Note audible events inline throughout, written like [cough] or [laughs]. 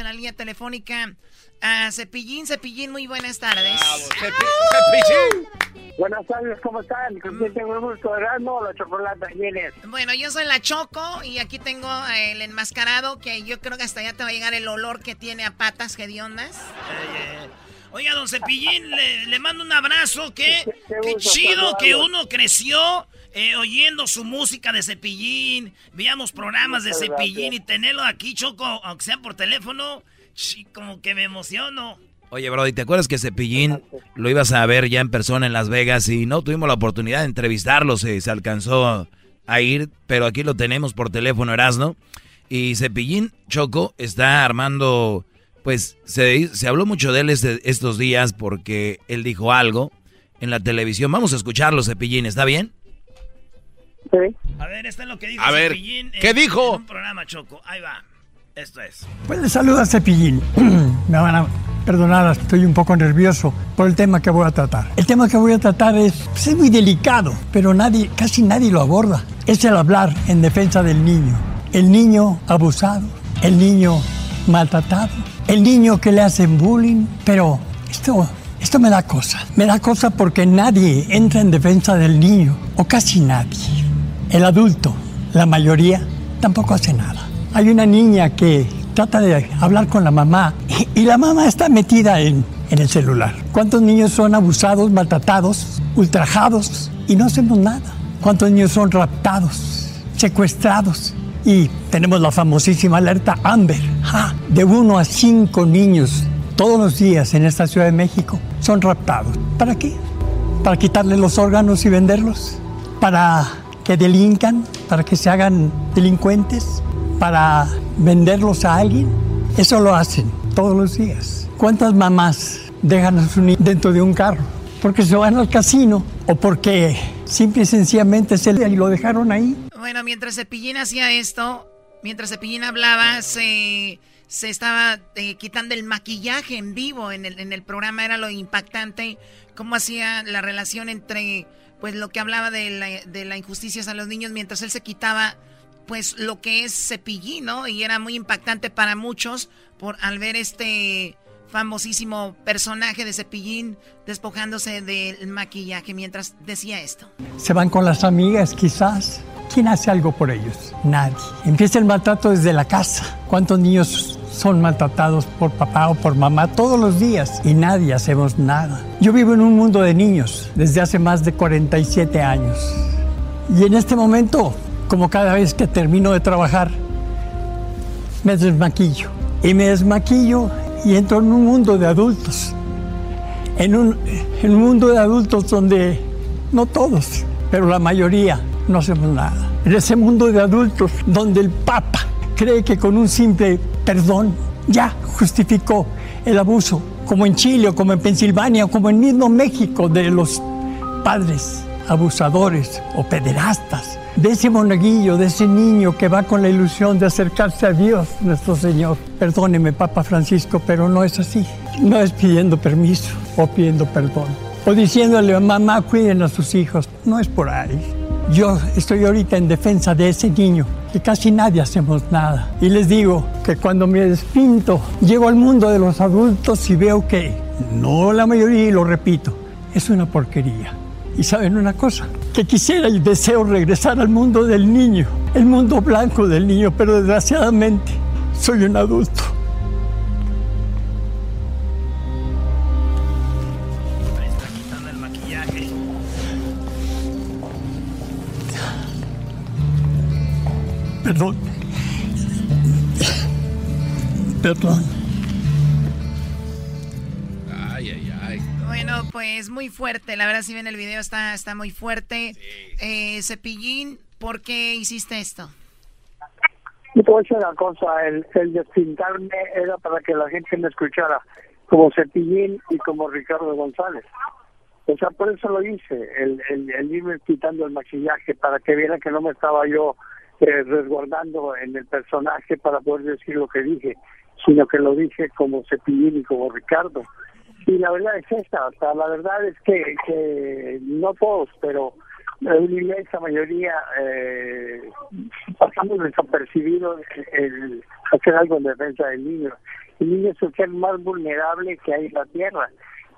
En la línea telefónica a Cepillín. Cepillín, muy buenas tardes. Buenas tardes, ¿cómo están? ¿Con quién tengo el gusto? ¿Erasmo la chocolate? ¿Quién es? Bueno, yo soy la Choco y aquí tengo el enmascarado que yo creo que hasta allá te va a llegar el olor que tiene a patas hediondas. Oiga, don Cepillín, le, le mando un abrazo. Qué, Qué- qué qué gusto chido que uno creció eh, oyendo su música de Cepillín. Veíamos programas de Muchas Cepillín gracias. y tenerlo aquí, Choco, aunque sea por teléfono, como que me emociono. Oye, Brody, ¿te acuerdas que Cepillín lo ibas a ver ya en persona en Las Vegas y no tuvimos la oportunidad de entrevistarlo? Se, se alcanzó a ir, pero aquí lo tenemos por teléfono, Erasno. Y Cepillín Choco está armando, pues se, se habló mucho de él este- estos días porque él dijo algo en la televisión. Vamos a escucharlo, Cepillín, ¿está bien? Sí. A ver, esto es lo que dijo A ver, Cepillín ¿qué en- dijo? En un programa, Choco. Ahí va. Esto es. Pues le saluda Cepillín. [clears throat] Me van a perdonar, estoy un poco nervioso por el tema que voy a tratar. El tema que voy a tratar es, pues, es muy delicado, pero nadie, casi nadie lo aborda. Es el hablar en defensa del niño. El niño abusado, el niño maltratado, el niño que le hacen bullying. Pero esto, esto me da cosa. Me da cosa porque nadie entra en defensa del niño, o casi nadie. El adulto, la mayoría, tampoco hace nada. Hay una niña que trata de hablar con la mamá y, la mamá está metida en, el celular. ¿Cuántos niños son abusados, maltratados, ultrajados y no hacemos nada? ¿Cuántos niños son raptados, secuestrados? Y tenemos la famosísima alerta Amber. ¡Ja! De uno a cinco niños todos los días en esta Ciudad de México son raptados. ¿Para qué? ¿Para quitarle los órganos y venderlos? ¿Para que delincan? ¿Para que se hagan delincuentes? ¿Para venderlos a alguien? Eso lo hacen todos los días. ¿Cuántas mamás dejan a su niño dentro de un carro? Porque se van al casino o porque simple y sencillamente se le- y lo dejaron ahí. Bueno, mientras Cepillín hacía esto, mientras Cepillín hablaba, se, se estaba eh, quitando el maquillaje en vivo en el, en el programa. Era lo impactante, cómo hacía la relación entre, pues, lo que hablaba de la, de la injusticia a los niños, mientras él se quitaba, pues, lo que es Cepillín, ¿no? Y era muy impactante para muchos por al ver este famosísimo personaje de Cepillín despojándose del maquillaje mientras decía esto. Se van con las amigas quizás. ¿Quién hace algo por ellos? Nadie. Empieza el maltrato desde la casa. ¿Cuántos niños son maltratados por papá o por mamá todos los días? Y nadie hacemos nada. Yo vivo en un mundo de niños desde hace más de 47 años. Y en este momento, como cada vez que termino de trabajar, me desmaquillo. Y me desmaquillo y entro en un mundo de adultos. En un, en un mundo de adultos donde no todos, pero la mayoría no hacemos nada. En ese mundo de adultos donde el Papa cree que con un simple perdón ya justificó el abuso, como en Chile o como en Pensilvania o como en mismo México de los padres abusadores o pederastas, de ese monaguillo, de ese niño que va con la ilusión de acercarse a Dios, nuestro Señor. Perdóneme, Papa Francisco, pero no es así. No es pidiendo permiso o pidiendo perdón. O diciéndole mamá, cuiden a sus hijos. No es por ahí. Yo estoy ahorita en defensa de ese niño, que casi nadie hacemos nada. Y les digo que cuando me despinto, llego al mundo de los adultos y veo que, no la mayoría, y lo repito, es una porquería. Y saben una cosa, que quisiera y deseo regresar al mundo del niño, el mundo blanco del niño, pero desgraciadamente soy un adulto. Perdón. Ay, ay, ay. Bueno, pues muy fuerte. La verdad, si ven el video, está, está muy fuerte. Eh, Cepillín, ¿por qué hiciste esto? Y te voy a decir una cosa, el, el despintarme era para que la gente me escuchara como Cepillín y como Ricardo González. O sea, por eso lo hice, el, el, el irme quitando el maquillaje, para que vieran que no me estaba yo eh, resguardando en el personaje para poder decir lo que dije, sino que lo dije como Cepillín y como Ricardo. Y la verdad es esta, o sea, la verdad es que, que no todos, pero una inmensa mayoría eh, pasamos desapercibidos el hacer algo en defensa del niño. El niño es el ser más vulnerable que hay en la Tierra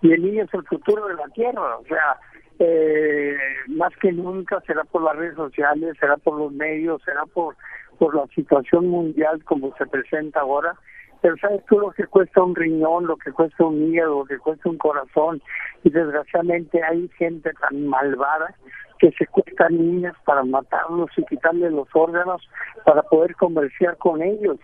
y el niño es el futuro de la Tierra, o sea, eh, más que nunca será por las redes sociales, será por los medios, será por, por la situación mundial como se presenta ahora. Pero sabes tú lo que cuesta un riñón, lo que cuesta un hígado, lo que cuesta un corazón. Y desgraciadamente hay gente tan malvada que secuestran niñas para matarlos y quitarles los órganos para poder comerciar con ellos.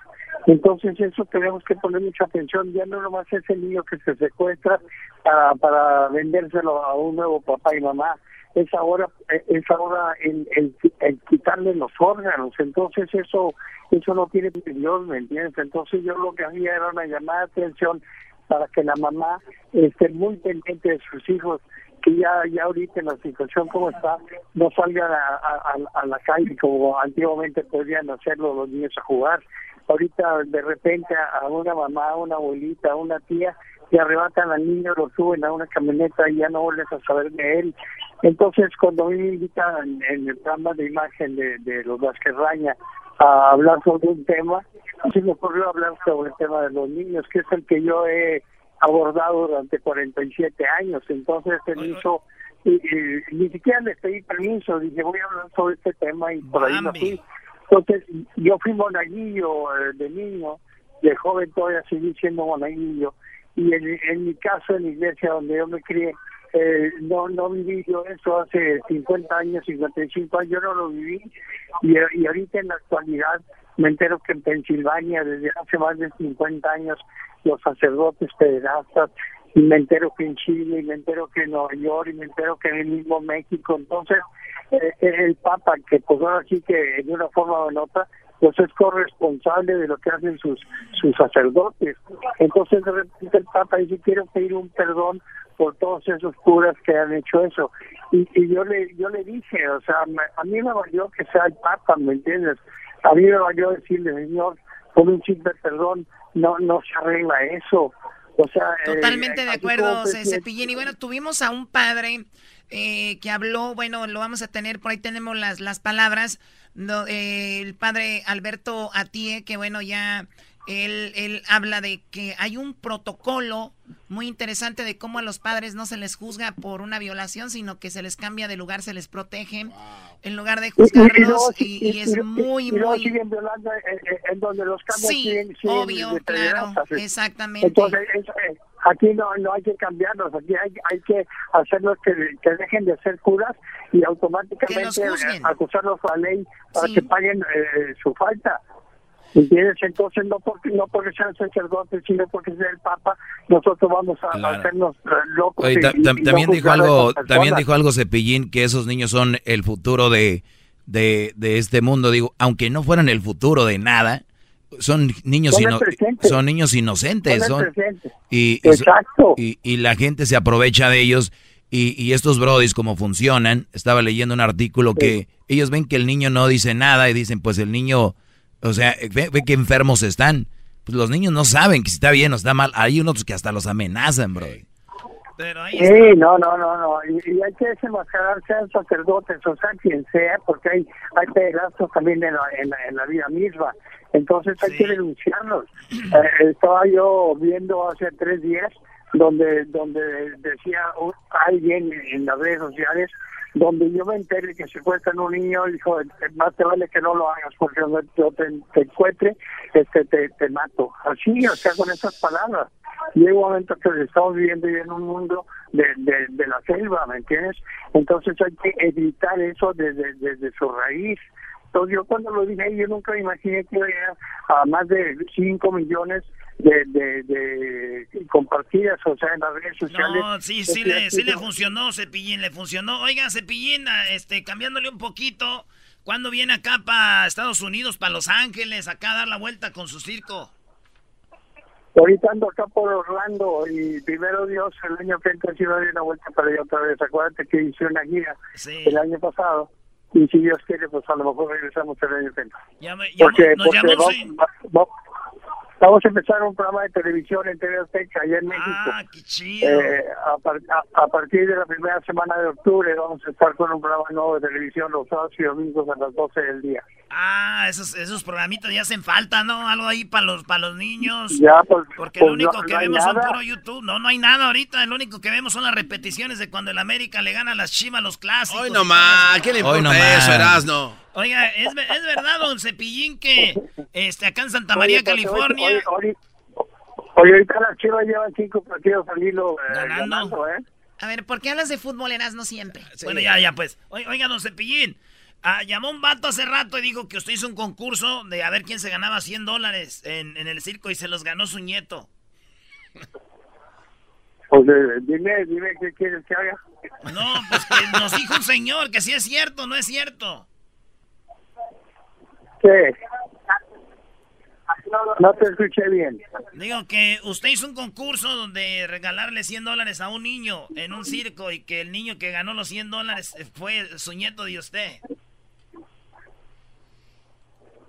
Entonces eso tenemos que poner mucha atención, ya no nomás es el niño que se secuestra para, para vendérselo a un nuevo papá y mamá, es ahora es ahora el, el, el quitarle los órganos, entonces eso eso no tiene Dios, ¿me entiendes? Entonces yo lo que hacía era una llamada de atención para que la mamá esté muy pendiente de sus hijos, que ya ya ahorita en la situación como está, no salgan a, a, la calle como antiguamente podrían hacerlo los niños a jugar. Ahorita de repente a una mamá, a una abuelita, a una tía, le arrebatan al niño, lo suben a una camioneta y ya no vuelves a saber de él. Entonces, cuando a mí me invitan en el programa de imagen de, de los Vasquerraña a hablar sobre un tema, se me ocurrió hablar sobre el tema de los niños, que es el que yo he abordado durante 47 años. Entonces, se me hizo, y, y, ni siquiera les pedí permiso, dije, voy a hablar sobre este tema y por ahí no fui. Entonces, yo fui monaguillo eh, de niño, de joven todavía seguí siendo monaguillo, y en, mi caso, en la iglesia donde yo me crié, eh, no no viví yo eso hace 50 años, 55 años, yo no lo viví, y, y ahorita en la actualidad me entero que en Pensilvania, desde hace más de 50 años, los sacerdotes pederastas, y me entero que en Chile, y me entero que en Nueva York, y me entero que en el mismo México, entonces eh, el Papa, que pues ahora sí que de una forma o en otra, pues es corresponsable de lo que hacen sus sus sacerdotes. Entonces de repente el Papa dice, quiero pedir un perdón por todos esos curas que han hecho eso. Y, y yo le yo le dije, o sea, a mí me valió que sea el Papa, ¿me entiendes? A mí me valió decirle, Señor, con un simple perdón, no no se arregla eso. O sea, Totalmente eh, de así acuerdo, Cepillín. Y bueno, tuvimos a un padre eh, que habló, bueno, lo vamos a tener, por ahí tenemos las, las palabras, no, eh, el padre Alberto Atie, que bueno, ya él, él habla de que hay un protocolo muy interesante de cómo a los padres no se les juzga por una violación, sino que se les cambia de lugar, se les protege, en lugar de Y- y- y luego juzgarlos, y, y es y- muy, y luego muy... siguen violando en, en- en donde los cambios Sí, siguen, siguen obvio, claro, exactamente. Entonces, eso, eh, aquí no, no hay que cambiarlos, aquí hay, hay que hacerlos que, que dejen de ser curas y automáticamente eh, acusarlos a la ley para Sí. que paguen eh, su falta. ¿Entiendes? Entonces, no porque, no porque sean sacerdotes, sino porque sea el Papa, nosotros vamos a, Claro. hacernos eh, locos. Oye, y- ta- y- tam- y no también dijo algo, también dijo algo Cepillín que esos niños son el futuro de, de, de este mundo. Digo, aunque no fueran el futuro de nada, son niños Son ino- son niños inocentes, Son y, Exacto. y, y la gente se aprovecha de ellos y, y estos brodis como funcionan. Estaba leyendo un artículo que ellos ven que el niño no dice nada y dicen, pues el niño, o sea, ve, ve que enfermos están. Pues los niños no saben que si está bien o está mal. Hay unos que hasta los amenazan, bro. Pero ahí está. Sí, no, no, no, no. Y, y hay que desenmascarar, sean sacerdotes o sea quien sea, porque hay, hay pedazos también en la, en, la, en la vida misma. Entonces hay Sí. que denunciarlos. Eh, estaba yo viendo hace tres días donde donde decía alguien en las redes sociales donde yo me enteré que secuestran un niño dijo más te vale que no lo hagas porque yo te, te encuentre este te, mato así o sea con esas palabras. Llega un momento que estamos viviendo en un mundo de, de, la selva ¿me entiendes? entonces hay que evitar eso desde, desde su raíz. Entonces yo cuando lo dije, yo nunca imaginé que había a más de 5 millones de, de, de compartidas, o sea, en las redes sociales. No, sí, sí, le, sí le funcionó, Cepillín, le funcionó. Oiga, Cepillín, este, cambiándole un poquito, ¿cuándo viene acá para Estados Unidos, para Los Ángeles, acá a dar la vuelta con su circo? Ahorita ando acá por Orlando y primero Dios, el año que entra sí va a dar una vuelta para allá otra vez. Acuérdate que hice una gira el año pasado y si Dios quiere, pues a lo mejor regresamos el año que entra. Ya me- porque nos porque llamó, va- sí. Va- va- vamos a empezar un programa de televisión en TV Azteca allá en México. Ah, qué chido. Eh, a, par- a- a partir de la primera semana de octubre vamos a estar con un programa nuevo de televisión los sábados y domingos a las 12 del día. Ah, esos, esos programitas ya hacen falta, ¿no? Algo ahí para los, para los niños. Ya, pues, Porque pues, lo único no- que no vemos son puro YouTube. No, no hay nada ahorita. Lo único que vemos son las repeticiones de cuando el América le gana a las Chivas, los clásicos. Hoy nomás, ¿qué le Hoy importa eso, Erasno? Oiga, ¿es, es verdad, don Cepillín, que este, acá en Santa María, Oye, California... Oye, oye, oye, ahorita las chivas llevan cinco partidos al hilo eh, Ganando. ganando, ¿eh? A ver, ¿por qué hablas de fútbol, no siempre? Bueno, ya, ya, pues. Oi- Oiga, don Cepillín. ah, llamó un vato hace rato y dijo que usted hizo un concurso de a ver quién se ganaba 100 dólares en, en el circo y se los ganó su nieto. Pues eh, dime, dime qué quieres que haga. No, pues que nos dijo un señor que sí es cierto, no es cierto. ¿Qué? No te escuché bien. Digo que usted hizo un concurso donde regalarle 100 dólares a un niño en un circo y que el niño que ganó los 100 dólares fue su nieto de usted.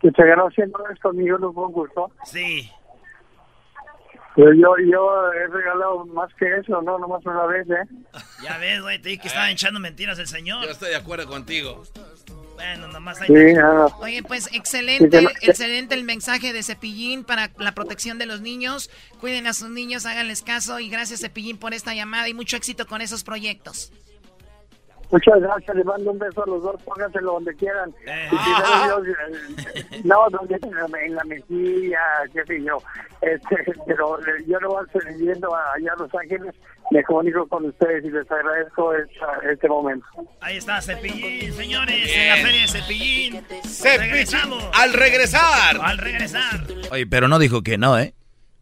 Que se ganó 100 dólares conmigo en un concurso. Sí. Pero yo, yo he regalado más que eso, no, nomás una vez, ¿eh? Ya ves, güey, te dije que estaba echando mentiras el señor. Yo estoy de acuerdo contigo. Bueno, nomás hay... Sí, nada. Oye, pues excelente, Sí, excelente el mensaje de Cepillín para la protección de los niños. Cuiden a sus niños, háganles caso y gracias Cepillín por esta llamada y mucho éxito con esos proyectos. Muchas gracias, les mando un beso a los dos, pónganselo donde quieran. Dios, [laughs] eh, no, donde en la, en la mejilla, qué sé yo. Este, pero eh, yo lo voy viendo allá a Los Ángeles, me comunico con ustedes y les agradezco esta- este momento. Ahí está Cepillín, señores, en la feria de Cepillín. Cepillín, al regresar. Al regresar. Oye, pero no dijo que no, ¿eh?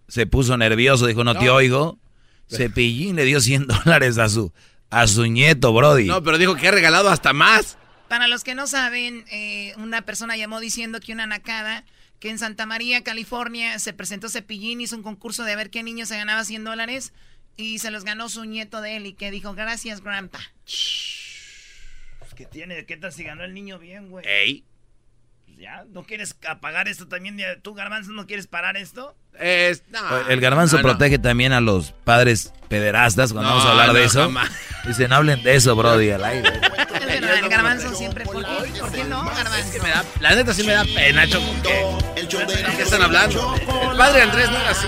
Se puso nervioso, dijo, no, te oigo. [laughs] Cepillín le dio 100 [laughs] dólares a su, a su nieto, Brody. No, pero dijo que ha regalado hasta más. Para los que no saben, eh, una persona llamó diciendo que una nacada, que en Santa María, California, se presentó Cepillín, hizo un concurso de ver qué niño se ganaba 100 dólares y se los ganó su nieto de él y que dijo, gracias, grandpa. ¿Qué tiene? ¿Qué tal si ganó el niño bien, güey? Ey. ¿Ya? ¿No quieres apagar esto también? ¿Tú, Garbanzo, no quieres parar esto? Es, no, El garbanzo no, no. protege también a los padres pederastas cuando No, vamos a hablar de no, eso. jamás. Dicen, hablen de eso, Brody, al aire. [laughs] Es verdad, el garbanzo siempre, ¿por qué, ¿por qué no, garbanzo? Me da- la neta sí me da pena, Choco. ¿Qué, ¿Qué están hablando? El padre Andrés no era así.